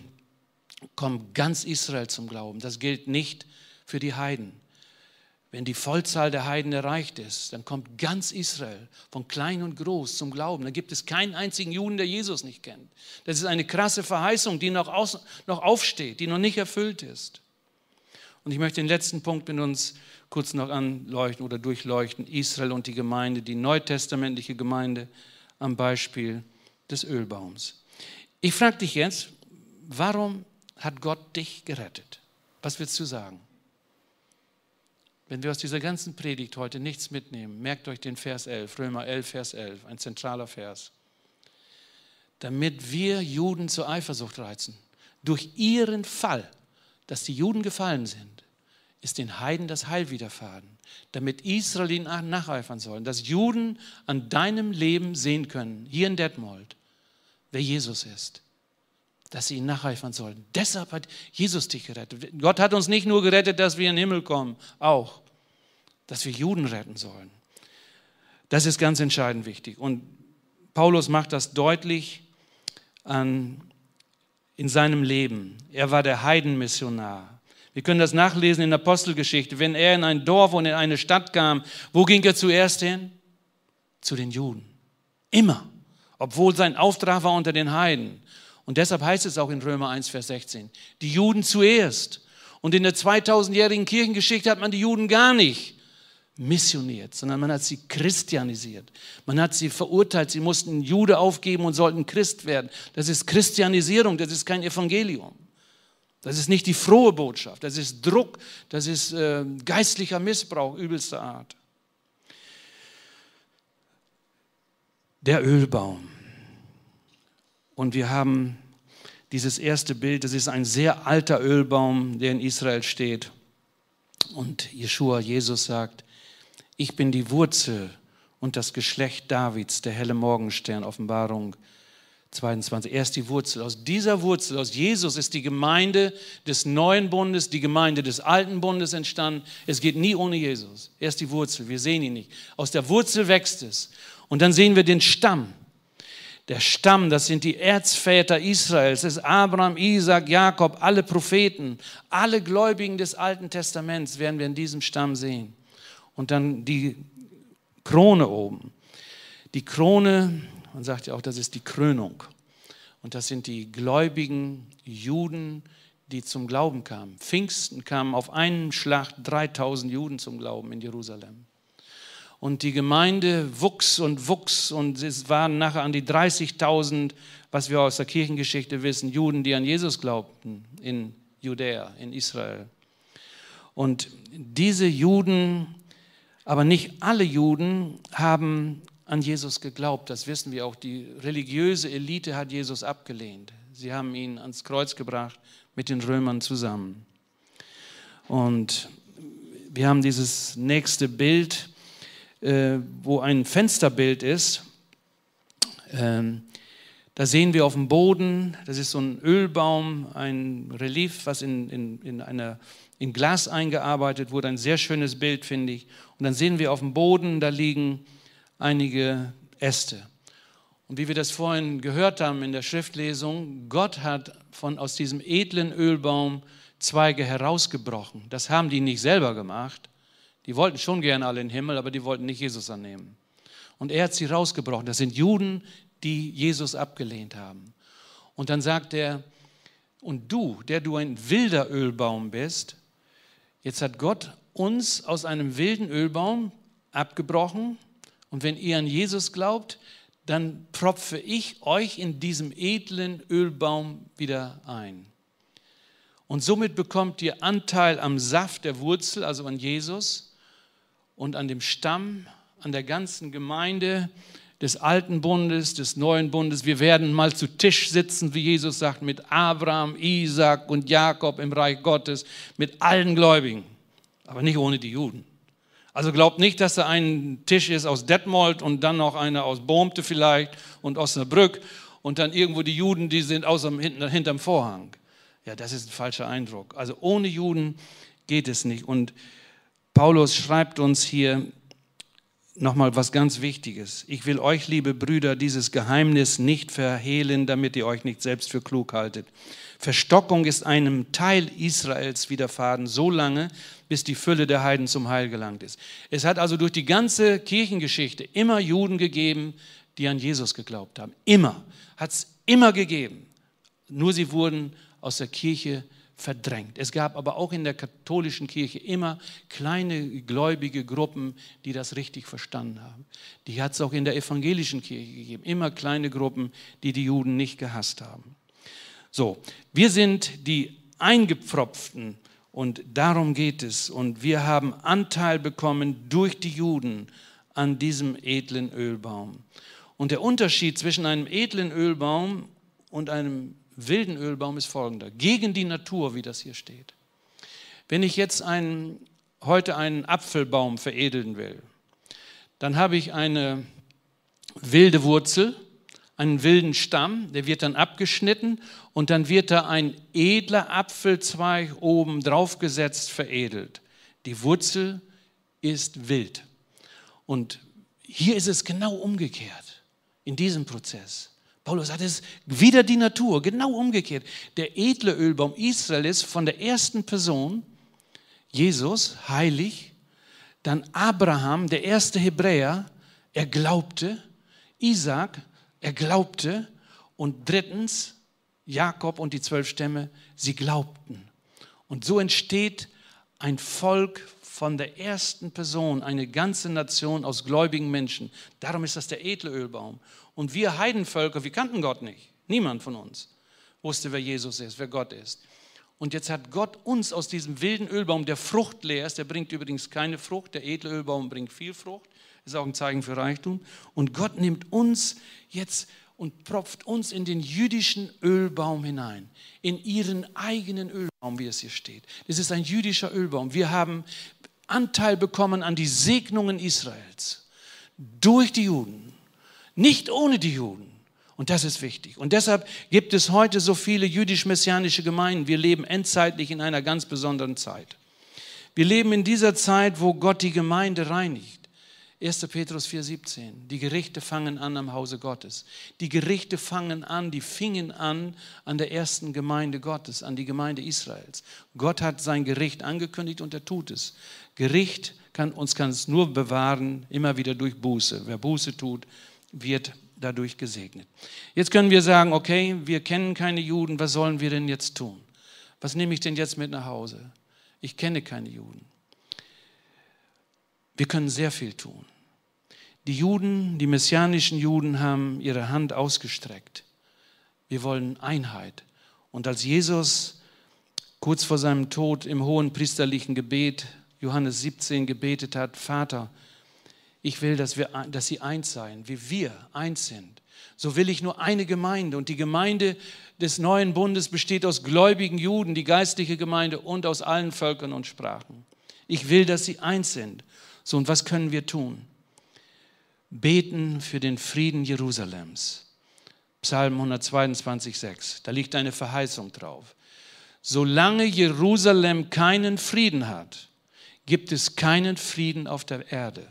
kommt ganz Israel zum Glauben. Das gilt nicht für die Heiden. Wenn die Vollzahl der Heiden erreicht ist, dann kommt ganz Israel von klein und groß zum Glauben. Dann gibt es keinen einzigen Juden, der Jesus nicht kennt. Das ist eine krasse Verheißung, die noch, aus, noch aufsteht, die noch nicht erfüllt ist. Und ich möchte den letzten Punkt mit uns kurz noch anleuchten oder durchleuchten. Israel und die Gemeinde, die neutestamentliche Gemeinde am Beispiel des Ölbaums. Ich frage dich jetzt, warum hat Gott dich gerettet? Was willst du sagen? Wenn wir aus dieser ganzen Predigt heute nichts mitnehmen, merkt euch den Vers 11, Römer 11, Vers 11, ein zentraler Vers. Damit wir Juden zur Eifersucht reizen. Durch ihren Fall, dass die Juden gefallen sind, ist den Heiden das Heil widerfahren. Damit Israel ihnen nacheifern sollen. Dass Juden an deinem Leben sehen können, hier in Detmold, wer Jesus ist dass sie ihn nacheifern sollen. Deshalb hat Jesus dich gerettet. Gott hat uns nicht nur gerettet, dass wir in den Himmel kommen, auch, dass wir Juden retten sollen. Das ist ganz entscheidend wichtig. Und Paulus macht das deutlich an, in seinem Leben. Er war der Heidenmissionar. Wir können das nachlesen in der Apostelgeschichte. Wenn er in ein Dorf und in eine Stadt kam, wo ging er zuerst hin? Zu den Juden. Immer. Obwohl sein Auftrag war unter den Heiden. Und deshalb heißt es auch in Römer 1, Vers 16, die Juden zuerst. Und in der 2000-jährigen Kirchengeschichte hat man die Juden gar nicht missioniert, sondern man hat sie christianisiert. Man hat sie verurteilt, sie mussten Jude aufgeben und sollten Christ werden. Das ist Christianisierung, das ist kein Evangelium. Das ist nicht die frohe Botschaft, das ist Druck, das ist äh, geistlicher Missbrauch übelster Art. Der Ölbaum. Und wir haben dieses erste Bild, das ist ein sehr alter Ölbaum, der in Israel steht. Und Jeshua, Jesus sagt, ich bin die Wurzel und das Geschlecht Davids, der helle Morgenstern, Offenbarung 22. Er ist die Wurzel. Aus dieser Wurzel, aus Jesus ist die Gemeinde des neuen Bundes, die Gemeinde des alten Bundes entstanden. Es geht nie ohne Jesus. Er ist die Wurzel. Wir sehen ihn nicht. Aus der Wurzel wächst es. Und dann sehen wir den Stamm. Der Stamm, das sind die Erzväter Israels, das ist Abraham, Isaac, Jakob, alle Propheten, alle Gläubigen des Alten Testaments werden wir in diesem Stamm sehen. Und dann die Krone oben. Die Krone, man sagt ja auch, das ist die Krönung. Und das sind die gläubigen Juden, die zum Glauben kamen. Pfingsten kamen auf einen Schlag 3000 Juden zum Glauben in Jerusalem. Und die Gemeinde wuchs und wuchs und es waren nachher an die 30.000, was wir aus der Kirchengeschichte wissen, Juden, die an Jesus glaubten in Judäa, in Israel. Und diese Juden Aber nicht alle Juden haben an Jesus geglaubt. Das wissen wir auch. Die religiöse Elite hat Jesus abgelehnt. Sie haben ihn ans Kreuz gebracht mit den Römern zusammen. Und wir haben dieses nächste Bild, äh, wo ein Fensterbild ist. Ähm, da sehen wir auf dem Boden, das ist so ein Ölbaum, ein Relief, was in, in, in, einer, in Glas eingearbeitet wurde. Ein sehr schönes Bild, finde ich. Und dann sehen wir auf dem Boden, da liegen einige Äste. Und wie wir das vorhin gehört haben in der Schriftlesung, Gott hat von, aus diesem edlen Ölbaum Zweige herausgebrochen. Das haben die nicht selber gemacht. Die wollten schon gerne alle in den Himmel, aber die wollten nicht Jesus annehmen. Und er hat sie rausgebrochen. Das sind Juden, die Jesus abgelehnt haben. Und dann sagt er, und du, der du ein wilder Ölbaum bist, jetzt hat Gott uns aus einem wilden Ölbaum abgebrochen. Und wenn ihr an Jesus glaubt, dann propfe ich euch in diesem edlen Ölbaum wieder ein. Und somit bekommt ihr Anteil am Saft der Wurzel, also an Jesus und an dem Stamm, an der ganzen Gemeinde, des alten Bundes, des neuen Bundes. Wir werden mal zu Tisch sitzen, wie Jesus sagt, mit Abraham, Isaac und Jakob im Reich Gottes, mit allen Gläubigen, aber nicht ohne die Juden. Also glaubt nicht, dass da ein Tisch ist aus Detmold und dann noch einer aus Bohmte vielleicht und Osnabrück und dann irgendwo die Juden, die sind außer, hinterm Vorhang. Ja, das ist ein falscher Eindruck. Also ohne Juden geht es nicht. Und Paulus schreibt uns hier, nochmal was ganz Wichtiges. Ich will euch, liebe Brüder, dieses Geheimnis nicht verhehlen, damit ihr euch nicht selbst für klug haltet. Verstockung ist einem Teil Israels widerfahren, so lange, bis die Fülle der Heiden zum Heil gelangt ist. Es hat also durch die ganze Kirchengeschichte immer Juden gegeben, die an Jesus geglaubt haben. Immer. Hat es immer gegeben. Nur sie wurden aus der Kirche verdrängt. Es gab aber auch in der katholischen Kirche immer kleine gläubige Gruppen, die das richtig verstanden haben. Die hat es auch in der evangelischen Kirche gegeben. Immer kleine Gruppen, die die Juden nicht gehasst haben. So, wir sind die Eingepfropften und darum geht es. Und wir haben Anteil bekommen durch die Juden an diesem edlen Ölbaum. Und der Unterschied zwischen einem edlen Ölbaum und einem wilden Ölbaum ist folgender. Gegen die Natur, wie das hier steht. Wenn ich jetzt einen, heute einen Apfelbaum veredeln will, dann habe ich eine wilde Wurzel, einen wilden Stamm, der wird dann abgeschnitten und dann wird da ein edler Apfelzweig oben draufgesetzt, veredelt. Die Wurzel ist wild. Und hier ist es genau umgekehrt in diesem Prozess. Paulus sagt es wieder die Natur, genau umgekehrt. Der edle Ölbaum Israel ist von der ersten Person, Jesus, heilig, dann Abraham, der erste Hebräer, er glaubte, Isaac, er glaubte und drittens Jakob und die zwölf Stämme, sie glaubten. Und so entsteht ein Volk von der ersten Person, eine ganze Nation aus gläubigen Menschen. Darum ist das der edle Ölbaum. Und wir Heidenvölker, wir kannten Gott nicht. Niemand von uns wusste, wer Jesus ist, wer Gott ist. Und jetzt hat Gott uns aus diesem wilden Ölbaum, der fruchtleer ist, der bringt übrigens keine Frucht, der edle Ölbaum bringt viel Frucht, ist auch ein Zeichen für Reichtum. Und Gott nimmt uns jetzt und propft uns in den jüdischen Ölbaum hinein, in ihren eigenen Ölbaum, wie es hier steht. Das ist ein jüdischer Ölbaum. Wir haben Anteil bekommen an die Segnungen Israels durch die Juden nicht ohne die Juden. Und das ist wichtig. Und deshalb gibt es heute so viele jüdisch-messianische Gemeinden. Wir leben endzeitlich in einer ganz besonderen Zeit. Wir leben in dieser Zeit, wo Gott die Gemeinde reinigt. 1. Petrus 4,17. Die Gerichte fangen an am Hause Gottes. Die Gerichte fangen an, die fingen an an der ersten Gemeinde Gottes, an die Gemeinde Israels. Gott hat sein Gericht angekündigt und er tut es. Gericht kann uns kann es nur bewahren, immer wieder durch Buße. Wer Buße tut, wird dadurch gesegnet. Jetzt können wir sagen, okay, wir kennen keine Juden, was sollen wir denn jetzt tun? Was nehme ich denn jetzt mit nach Hause? Ich kenne keine Juden. Wir können sehr viel tun. Die Juden, die messianischen Juden haben ihre Hand ausgestreckt. Wir wollen Einheit. Und als Jesus kurz vor seinem Tod im hohen priesterlichen Gebet Johannes 17 gebetet hat, Vater, ich will, dass, wir, dass sie eins seien, wie wir eins sind. So will ich nur eine Gemeinde. Und die Gemeinde des neuen Bundes besteht aus gläubigen Juden, die geistliche Gemeinde und aus allen Völkern und Sprachen. Ich will, dass sie eins sind. So, und was können wir tun? Beten für den Frieden Jerusalems. Psalm 122, 6. Da liegt eine Verheißung drauf. Solange Jerusalem keinen Frieden hat, gibt es keinen Frieden auf der Erde.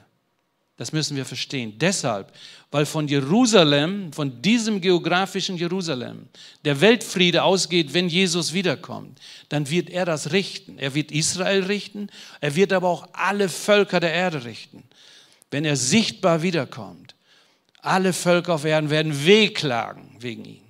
Das müssen wir verstehen. Deshalb, weil von Jerusalem, von diesem geografischen Jerusalem, der Weltfriede ausgeht, wenn Jesus wiederkommt, dann wird er das richten. Er wird Israel richten, er wird aber auch alle Völker der Erde richten. Wenn er sichtbar wiederkommt, alle Völker auf Erden werden wehklagen wegen ihm.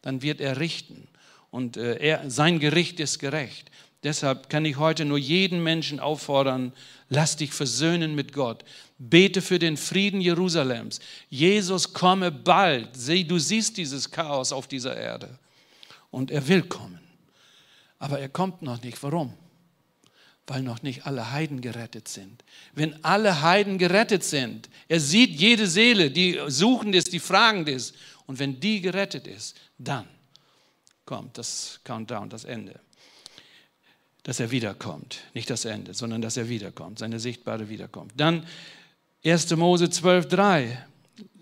Dann wird er richten und äh, er, sein Gericht ist gerecht. Deshalb kann ich heute nur jeden Menschen auffordern, lass dich versöhnen mit Gott. Bete für den Frieden Jerusalems. Jesus komme bald. Du siehst dieses Chaos auf dieser Erde. Und er will kommen. Aber er kommt noch nicht. Warum? Weil noch nicht alle Heiden gerettet sind. Wenn alle Heiden gerettet sind, er sieht jede Seele, die suchend ist, die fragend ist. Und wenn die gerettet ist, dann kommt das Countdown, das Ende dass er wiederkommt. Nicht das Ende, sondern dass er wiederkommt, seine sichtbare Wiederkommt. Dann 1. Mose 12.3.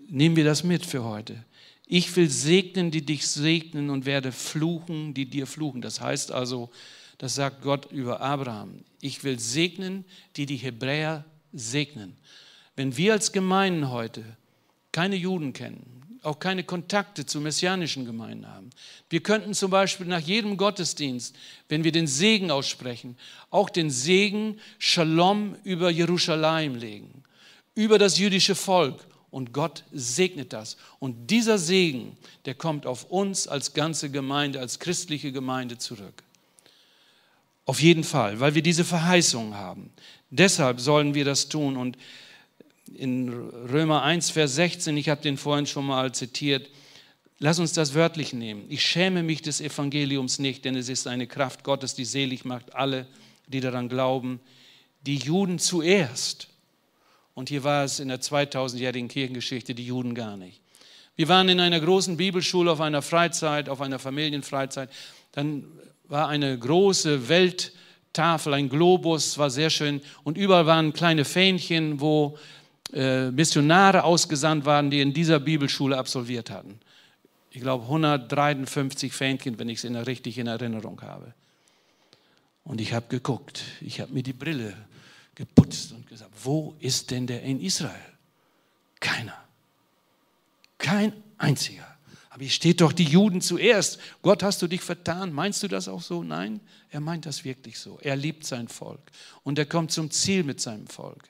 Nehmen wir das mit für heute. Ich will segnen, die dich segnen und werde fluchen, die dir fluchen. Das heißt also, das sagt Gott über Abraham. Ich will segnen, die die Hebräer segnen. Wenn wir als Gemeinden heute keine Juden kennen, auch keine Kontakte zu messianischen Gemeinden haben. Wir könnten zum Beispiel nach jedem Gottesdienst, wenn wir den Segen aussprechen, auch den Segen Shalom über Jerusalem legen, über das jüdische Volk. Und Gott segnet das. Und dieser Segen, der kommt auf uns als ganze Gemeinde, als christliche Gemeinde zurück. Auf jeden Fall, weil wir diese Verheißung haben. Deshalb sollen wir das tun. Und in Römer 1, Vers 16, ich habe den vorhin schon mal zitiert, lass uns das wörtlich nehmen. Ich schäme mich des Evangeliums nicht, denn es ist eine Kraft Gottes, die selig macht alle, die daran glauben. Die Juden zuerst. Und hier war es in der 2000-jährigen Kirchengeschichte die Juden gar nicht. Wir waren in einer großen Bibelschule auf einer Freizeit, auf einer Familienfreizeit. Dann war eine große Welttafel, ein Globus, war sehr schön. Und überall waren kleine Fähnchen, wo Missionare ausgesandt waren, die in dieser Bibelschule absolviert hatten. Ich glaube 153 Fähnchen, wenn ich es richtig in Erinnerung habe. Und ich habe geguckt, ich habe mir die Brille geputzt und gesagt, wo ist denn der in Israel? Keiner. Kein einziger. Aber hier steht doch die Juden zuerst. Gott, hast du dich vertan? Meinst du das auch so? Nein, er meint das wirklich so. Er liebt sein Volk und er kommt zum Ziel mit seinem Volk.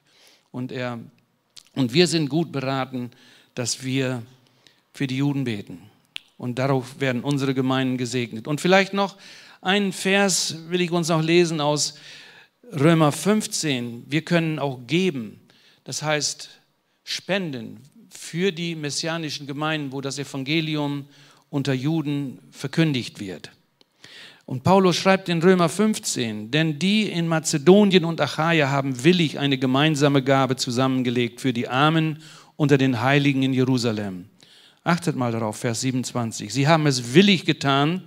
Und er und wir sind gut beraten, dass wir für die Juden beten. Und darauf werden unsere Gemeinden gesegnet. Und vielleicht noch einen Vers will ich uns noch lesen aus Römer 15. Wir können auch geben, das heißt spenden für die messianischen Gemeinden, wo das Evangelium unter Juden verkündigt wird. Und Paulus schreibt in Römer 15, denn die in Mazedonien und Achaia haben willig eine gemeinsame Gabe zusammengelegt für die Armen unter den Heiligen in Jerusalem. Achtet mal darauf, Vers 27. Sie haben es willig getan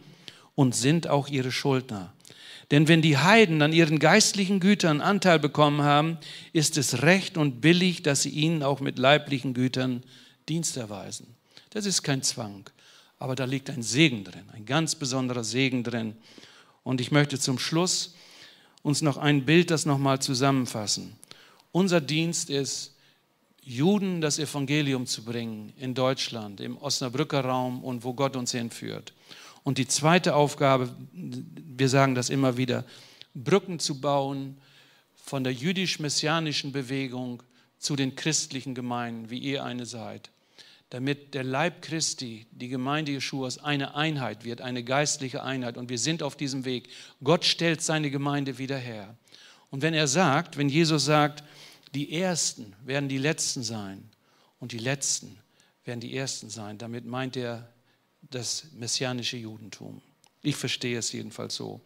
und sind auch ihre Schuldner. Denn wenn die Heiden an ihren geistlichen Gütern Anteil bekommen haben, ist es recht und billig, dass sie ihnen auch mit leiblichen Gütern Dienst erweisen. Das ist kein Zwang aber da liegt ein Segen drin, ein ganz besonderer Segen drin. Und ich möchte zum Schluss uns noch ein Bild, das nochmal zusammenfassen. Unser Dienst ist, Juden das Evangelium zu bringen in Deutschland, im Osnabrücker Raum und wo Gott uns hinführt. Und die zweite Aufgabe, wir sagen das immer wieder, Brücken zu bauen von der jüdisch-messianischen Bewegung zu den christlichen Gemeinden, wie ihr eine seid damit der Leib Christi, die Gemeinde Jeschuas, eine Einheit wird, eine geistliche Einheit. Und wir sind auf diesem Weg. Gott stellt seine Gemeinde wieder her. Und wenn er sagt, wenn Jesus sagt, die Ersten werden die Letzten sein und die Letzten werden die Ersten sein, damit meint er das messianische Judentum. Ich verstehe es jedenfalls so.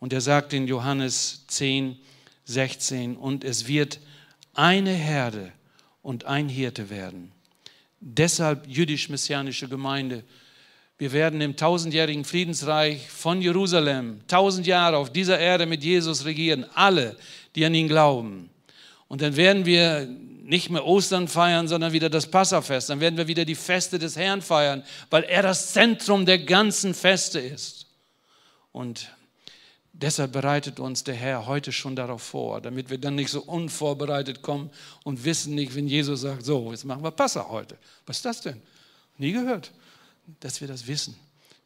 Und er sagt in Johannes 10, 16. Und es wird eine Herde und ein Hirte werden. Deshalb jüdisch-messianische Gemeinde. Wir werden im tausendjährigen Friedensreich von Jerusalem tausend Jahre auf dieser Erde mit Jesus regieren. Alle, die an ihn glauben. Und dann werden wir nicht mehr Ostern feiern, sondern wieder das Passafest. Dann werden wir wieder die Feste des Herrn feiern, weil er das Zentrum der ganzen Feste ist. Und deshalb bereitet uns der Herr heute schon darauf vor, damit wir dann nicht so unvorbereitet kommen und wissen nicht, wenn Jesus sagt, so, jetzt machen wir Passa heute. Was ist das denn? Nie gehört. Dass wir das wissen.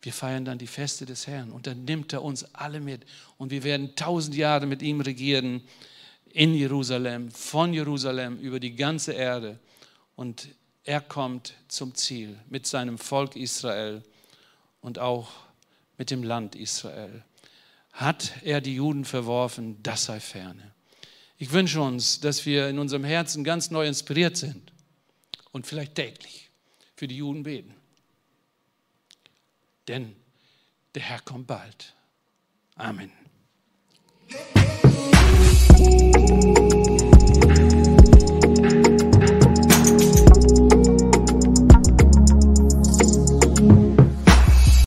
Wir feiern dann die Feste des Herrn und dann nimmt er uns alle mit und wir werden tausend Jahre mit ihm regieren in Jerusalem, von Jerusalem über die ganze Erde. Und er kommt zum Ziel mit seinem Volk Israel und auch mit dem Land Israel. Hat er die Juden verworfen, das sei ferne. Ich wünsche uns, dass wir in unserem Herzen ganz neu inspiriert sind und vielleicht täglich für die Juden beten. Denn der Herr kommt bald. Amen.